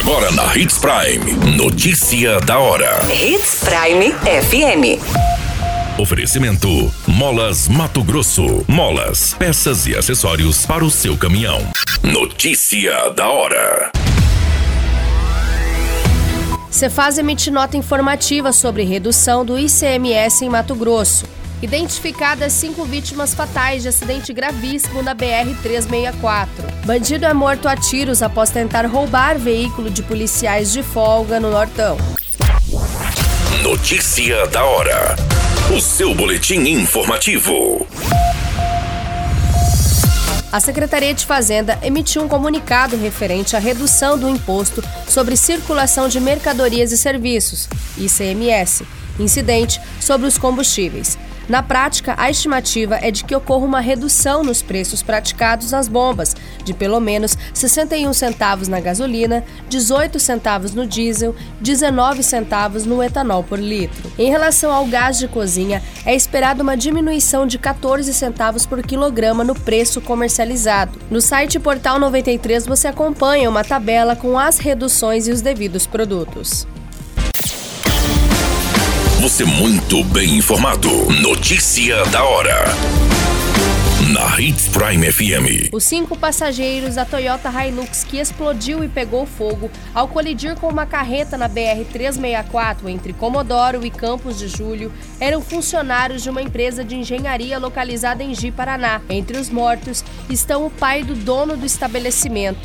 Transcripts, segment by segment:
Agora na Hits Prime. Notícia da hora. Hits Prime FM. Oferecimento: Molas Mato Grosso. Molas, peças e acessórios para o seu caminhão. Notícia da hora. Cefaz emite nota informativa sobre redução do ICMS em Mato Grosso. Identificadas cinco vítimas fatais de acidente gravíssimo na BR-364. Bandido é morto a tiros após tentar roubar veículo de policiais de folga no Nortão. Notícia da hora. O seu boletim informativo. A Secretaria de Fazenda emitiu um comunicado referente à redução do imposto sobre circulação de mercadorias e serviços, ICMS, incidente sobre os combustíveis. Na prática, a estimativa é de que ocorra uma redução nos preços praticados nas bombas, de pelo menos 61 centavos na gasolina, 18 centavos no diesel, 19 centavos no etanol por litro. Em relação ao gás de cozinha, é esperada uma diminuição de 14 centavos por quilograma no preço comercializado. No site Portal 93 você acompanha uma tabela com as reduções e os devidos produtos. Você muito bem informado. Notícia da hora. Na Hits Prime FM. Os cinco passageiros da Toyota Hilux que explodiu e pegou fogo ao colidir com uma carreta na BR-364 entre Comodoro e Campos de Julho eram funcionários de uma empresa de engenharia localizada em Ji, Paraná. Entre os mortos estão o pai do dono do estabelecimento.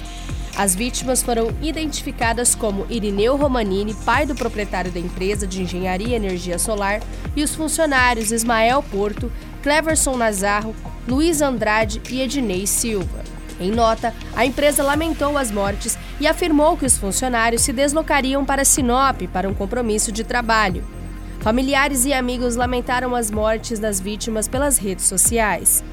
As vítimas foram identificadas como Irineu Romanini, pai do proprietário da empresa de engenharia e energia solar, e os funcionários Ismael Porto, Cleverson Nazarro, Luiz Andrade e Ednei Silva. Em nota, a empresa lamentou as mortes e afirmou que os funcionários se deslocariam para Sinop para um compromisso de trabalho. Familiares e amigos lamentaram as mortes das vítimas pelas redes sociais.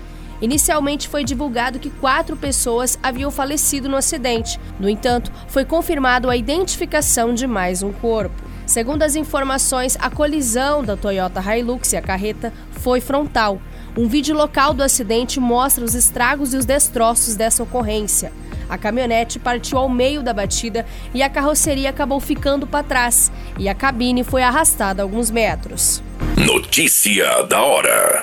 Inicialmente foi divulgado que quatro pessoas haviam falecido no acidente. No entanto, foi confirmado a identificação de mais um corpo. Segundo as informações, a colisão da Toyota Hilux e a carreta foi frontal. Um vídeo local do acidente mostra os estragos e os destroços dessa ocorrência. A caminhonete partiu ao meio da batida e a carroceria acabou ficando para trás, e a cabine foi arrastada alguns metros. Notícia da hora.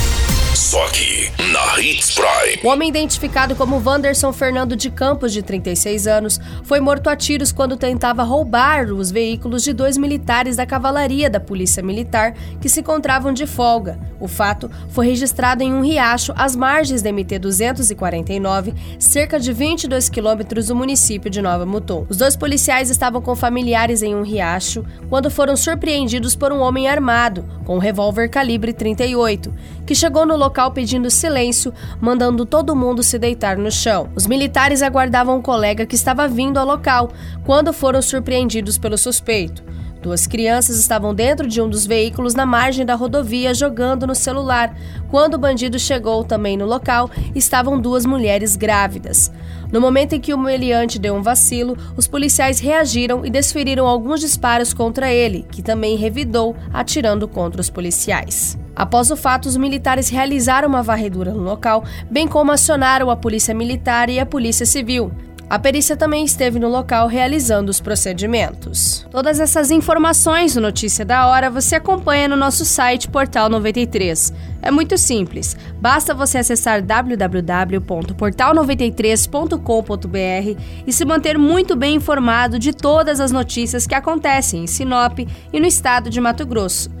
Só aqui, na Hits Prime. O homem identificado como Wanderson Fernando de Campos, de 36 anos, foi morto a tiros quando tentava roubar os veículos de dois militares da cavalaria da Polícia Militar que se encontravam de folga. O fato foi registrado em um riacho às margens da MT-249, cerca de 22 quilômetros do município de Nova Mutum. Os dois policiais estavam com familiares em um riacho quando foram surpreendidos por um homem armado, com um revólver calibre 38, que chegou no local pedindo silêncio, mandando todo mundo se deitar no chão. Os militares aguardavam um colega que estava vindo ao local quando foram surpreendidos pelo suspeito. Duas crianças estavam dentro de um dos veículos na margem da rodovia jogando no celular. Quando o bandido chegou também no local, estavam duas mulheres grávidas. No momento em que o meliante deu um vacilo, os policiais reagiram e desferiram alguns disparos contra ele, que também revidou, atirando contra os policiais. Após o fato, os militares realizaram uma varredura no local, bem como acionaram a Polícia Militar e a Polícia Civil. A perícia também esteve no local realizando os procedimentos. Todas essas informações no Notícia da Hora você acompanha no nosso site Portal 93. É muito simples, basta você acessar www.portal93.com.br e se manter muito bem informado de todas as notícias que acontecem em Sinop e no estado de Mato Grosso.